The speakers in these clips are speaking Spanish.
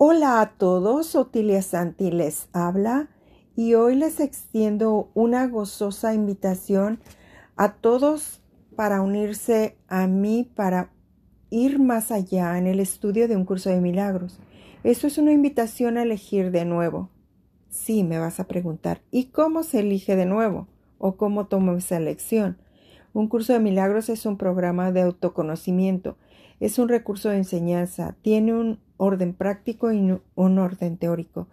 Hola a todos, Otilia Santi les habla y hoy les extiendo una gozosa invitación a todos para unirse a mí para ir más allá en el estudio de un curso de milagros. Esto es una invitación a elegir de nuevo. Sí, me vas a preguntar, ¿y cómo se elige de nuevo? ¿O cómo tomo esa elección? Un curso de milagros es un programa de autoconocimiento, es un recurso de enseñanza, tiene un orden práctico y un orden teórico.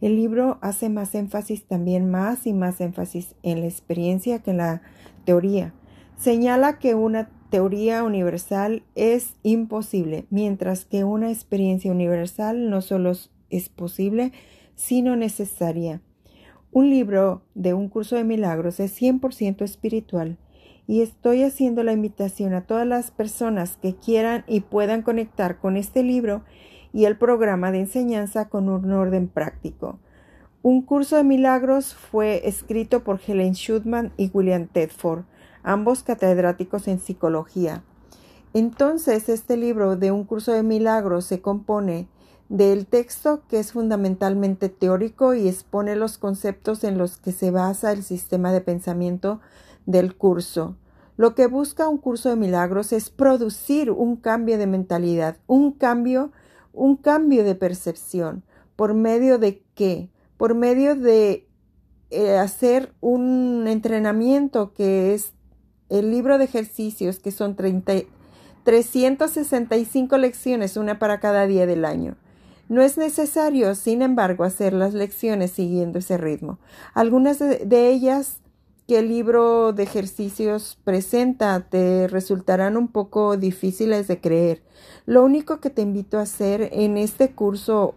El libro hace más énfasis también más y más énfasis en la experiencia que en la teoría. Señala que una teoría universal es imposible, mientras que una experiencia universal no solo es posible, sino necesaria. Un libro de un curso de milagros es 100% espiritual y estoy haciendo la invitación a todas las personas que quieran y puedan conectar con este libro y el programa de enseñanza con un orden práctico. Un curso de milagros fue escrito por Helen Schutman y William Tedford, ambos catedráticos en psicología. Entonces, este libro de un curso de milagros se compone del texto que es fundamentalmente teórico y expone los conceptos en los que se basa el sistema de pensamiento del curso. Lo que busca un curso de milagros es producir un cambio de mentalidad, un cambio un cambio de percepción. ¿Por medio de qué? Por medio de eh, hacer un entrenamiento que es el libro de ejercicios, que son 30, 365 lecciones, una para cada día del año. No es necesario, sin embargo, hacer las lecciones siguiendo ese ritmo. Algunas de ellas que el libro de ejercicios presenta te resultarán un poco difíciles de creer. Lo único que te invito a hacer en este curso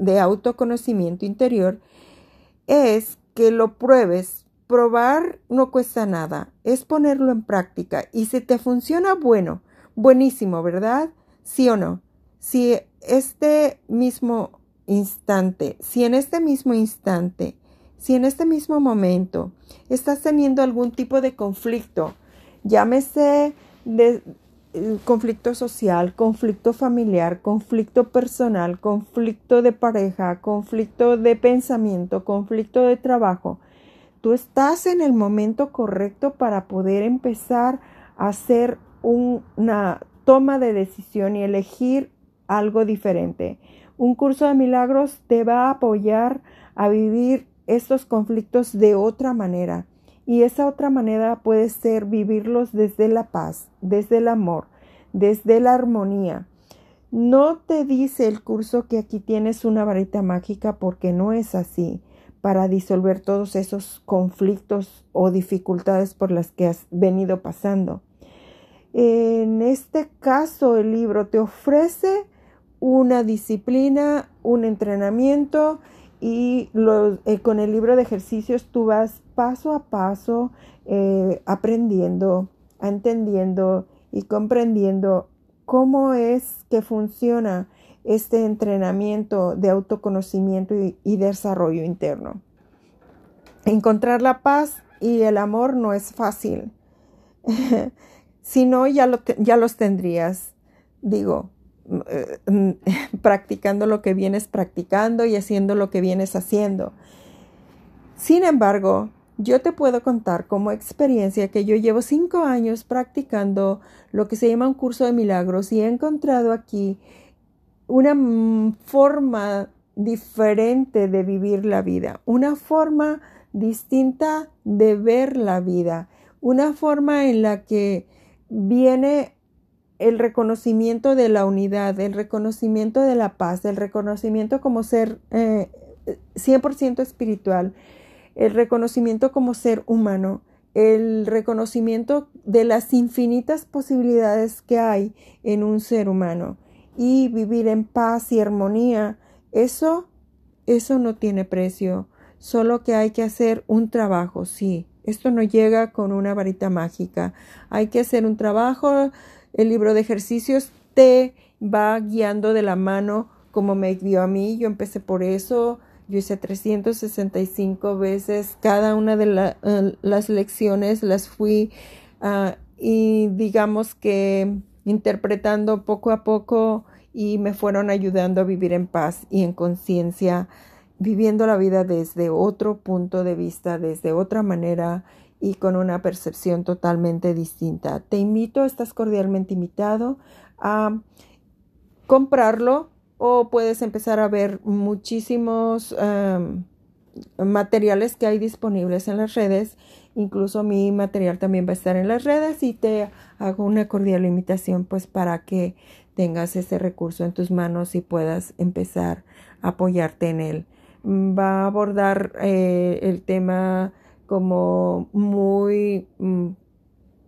de autoconocimiento interior es que lo pruebes. Probar no cuesta nada, es ponerlo en práctica y si te funciona, bueno, buenísimo, ¿verdad? ¿Sí o no? Si este mismo instante, si en este mismo instante si en este mismo momento estás teniendo algún tipo de conflicto, llámese de eh, conflicto social, conflicto familiar, conflicto personal, conflicto de pareja, conflicto de pensamiento, conflicto de trabajo, tú estás en el momento correcto para poder empezar a hacer una toma de decisión y elegir algo diferente. Un curso de milagros te va a apoyar a vivir estos conflictos de otra manera. Y esa otra manera puede ser vivirlos desde la paz, desde el amor, desde la armonía. No te dice el curso que aquí tienes una varita mágica porque no es así para disolver todos esos conflictos o dificultades por las que has venido pasando. En este caso, el libro te ofrece una disciplina, un entrenamiento y eh, con el libro de ejercicios tú vas paso a paso eh, aprendiendo, entendiendo y comprendiendo cómo es que funciona este entrenamiento de autoconocimiento y, desarrollo interno. Encontrar la paz y el amor no es fácil. si no, ya, ya los tendrías. Digo, eh, practicando lo que vienes practicando y haciendo lo que vienes haciendo. Sin embargo, yo te puedo contar como experiencia que yo llevo cinco años practicando lo que se llama un curso de milagros y he encontrado aquí una forma diferente de vivir la vida, una forma distinta de ver la vida, una forma en la que viene el reconocimiento de la unidad, el reconocimiento de la paz, el reconocimiento como ser 100% eh, espiritual, el reconocimiento como ser humano, el reconocimiento de las infinitas posibilidades que hay en un ser humano y vivir en paz y armonía, eso, eso no tiene precio, solo que hay que hacer un trabajo, sí. Esto no llega con una varita mágica. Hay que hacer un trabajo el libro de ejercicios te va guiando de la mano como me guió a mí. Yo empecé por eso. Yo hice 365 veces. Cada una de eh, las lecciones las fui ah, y digamos que interpretando poco a poco y me fueron ayudando a vivir en paz y en conciencia, viviendo la vida desde otro punto de vista, desde otra manera y con una percepción totalmente distinta. Te invito, estás cordialmente invitado a comprarlo o puedes empezar a ver muchísimos em, materiales que hay disponibles en las redes. Incluso mi material también va a estar en las redes y te hago una cordial invitación pues para que tengas ese recurso en tus manos y puedas empezar a apoyarte en él. Mm, va a abordar eh, el tema como muy mm,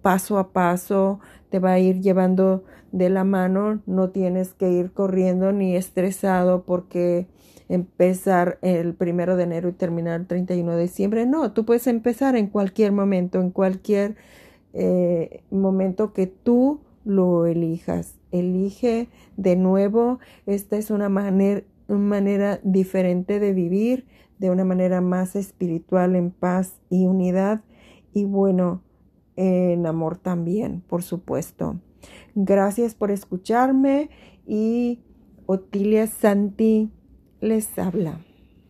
paso a paso, te va a ir llevando de la mano, no tienes que ir corriendo ni estresado porque empezar el primero de enero y terminar el 31 de diciembre. No, tú puedes empezar en cualquier momento, en cualquier eh, momento que tú lo elijas. Elige de nuevo. Esta es una manera, una manera diferente de vivir, de una manera más espiritual, en paz y unidad. Y bueno, en amor también, por supuesto. Gracias por escucharme y Otilia Santi les habla.